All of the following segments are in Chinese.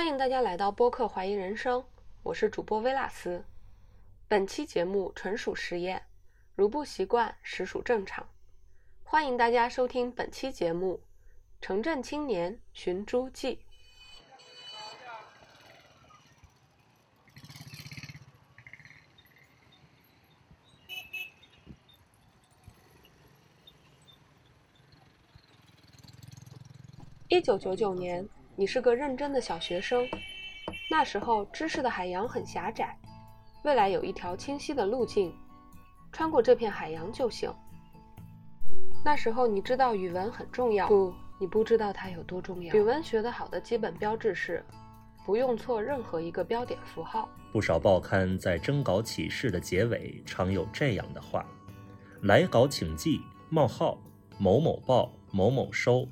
欢迎大家来到播客怀疑人生，我是主播薇拉斯。本期节目纯属实验，如不习惯实属正常。欢迎大家收听本期节目《城镇青年寻猪记》。一九九九年，你是个认真的小学生。那时候，知识的海洋很狭窄，未来有一条清晰的路径，穿过这片海洋就行。那时候，你知道语文很重要，不，你不知道它有多重要。语文学得好的基本标志是，不用错任何一个标点符号。不少报刊在征稿启事的结尾常有这样的话：“来稿请记：冒号某某报某某收。”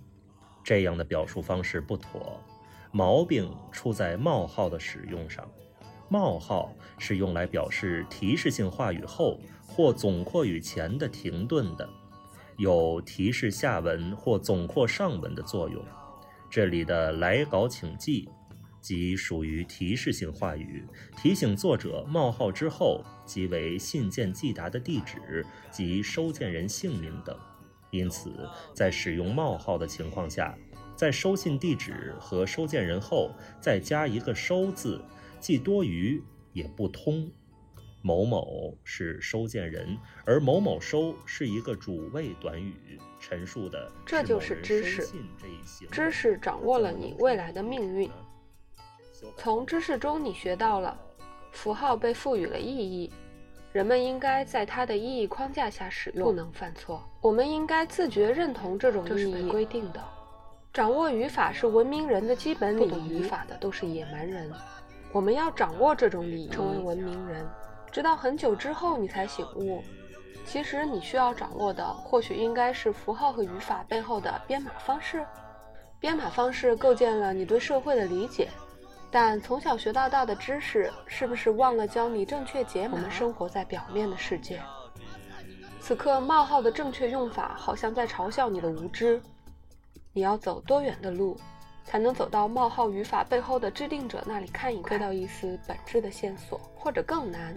这样的表述方式不妥，毛病出在冒号的使用上。冒号是用来表示提示性话语后或总括语前的停顿的，有提示下文或总括上文的作用。这里的“来稿请记”即属于提示性话语，提醒作者冒号之后即为信件寄达的地址及收件人姓名等。因此，在使用冒号的情况下，在收信地址和收件人后再加一个“收”字，既多余也不通。某某是收件人，而某某收是一个主谓短语，陈述的这就是知识。知识掌握了你未来的命运。从知识中，你学到了符号被赋予了意义。人们应该在它的意义框架下使用，不能犯错。我们应该自觉认同这种意义是规定的。掌握语法是文明人的基本礼仪。不懂语法的都是野蛮人。我们要掌握这种礼仪，成为文明人。直到很久之后，你才醒悟，其实你需要掌握的，或许应该是符号和语法背后的编码方式。编码方式构建了你对社会的理解。但从小学到大的知识，是不是忘了教你正确解码？我们生活在表面的世界。此刻冒号的正确用法，好像在嘲笑你的无知。你要走多远的路，才能走到冒号语法背后的制定者那里看一窥到一丝本质的线索？或者更难，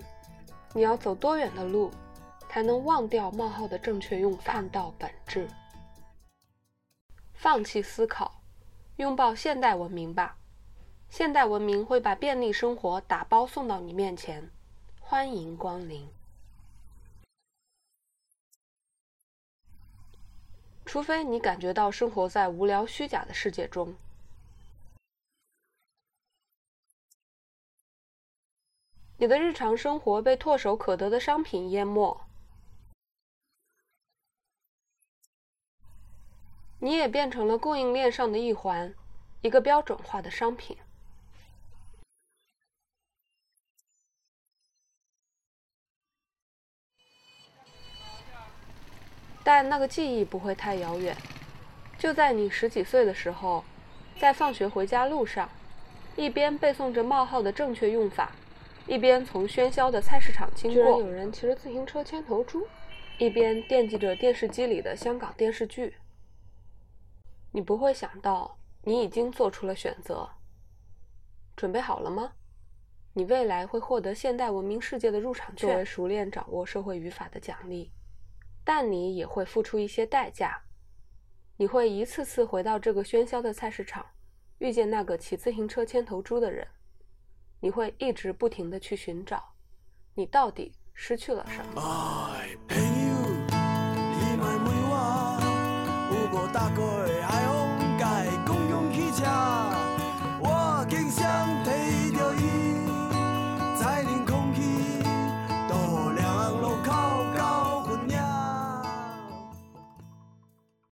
你要走多远的路，才能忘掉冒号的正确用法，看到本质？放弃思考，拥抱现代文明吧。现代文明会把便利生活打包送到你面前，欢迎光临。除非你感觉到生活在无聊虚假的世界中，你的日常生活被唾手可得的商品淹没，你也变成了供应链上的一环，一个标准化的商品。但那个记忆不会太遥远，就在你十几岁的时候，在放学回家路上，一边背诵着冒号的正确用法，一边从喧嚣的菜市场经过，居然有人骑着自行车牵头猪，一边惦记着电视机里的香港电视剧。你不会想到，你已经做出了选择。准备好了吗？你未来会获得现代文明世界的入场券，作为熟练掌握社会语法的奖励。但你也会付出一些代价，你会一次次回到这个喧嚣的菜市场，遇见那个骑自行车牵头猪的人，你会一直不停的去寻找，你到底失去了什么？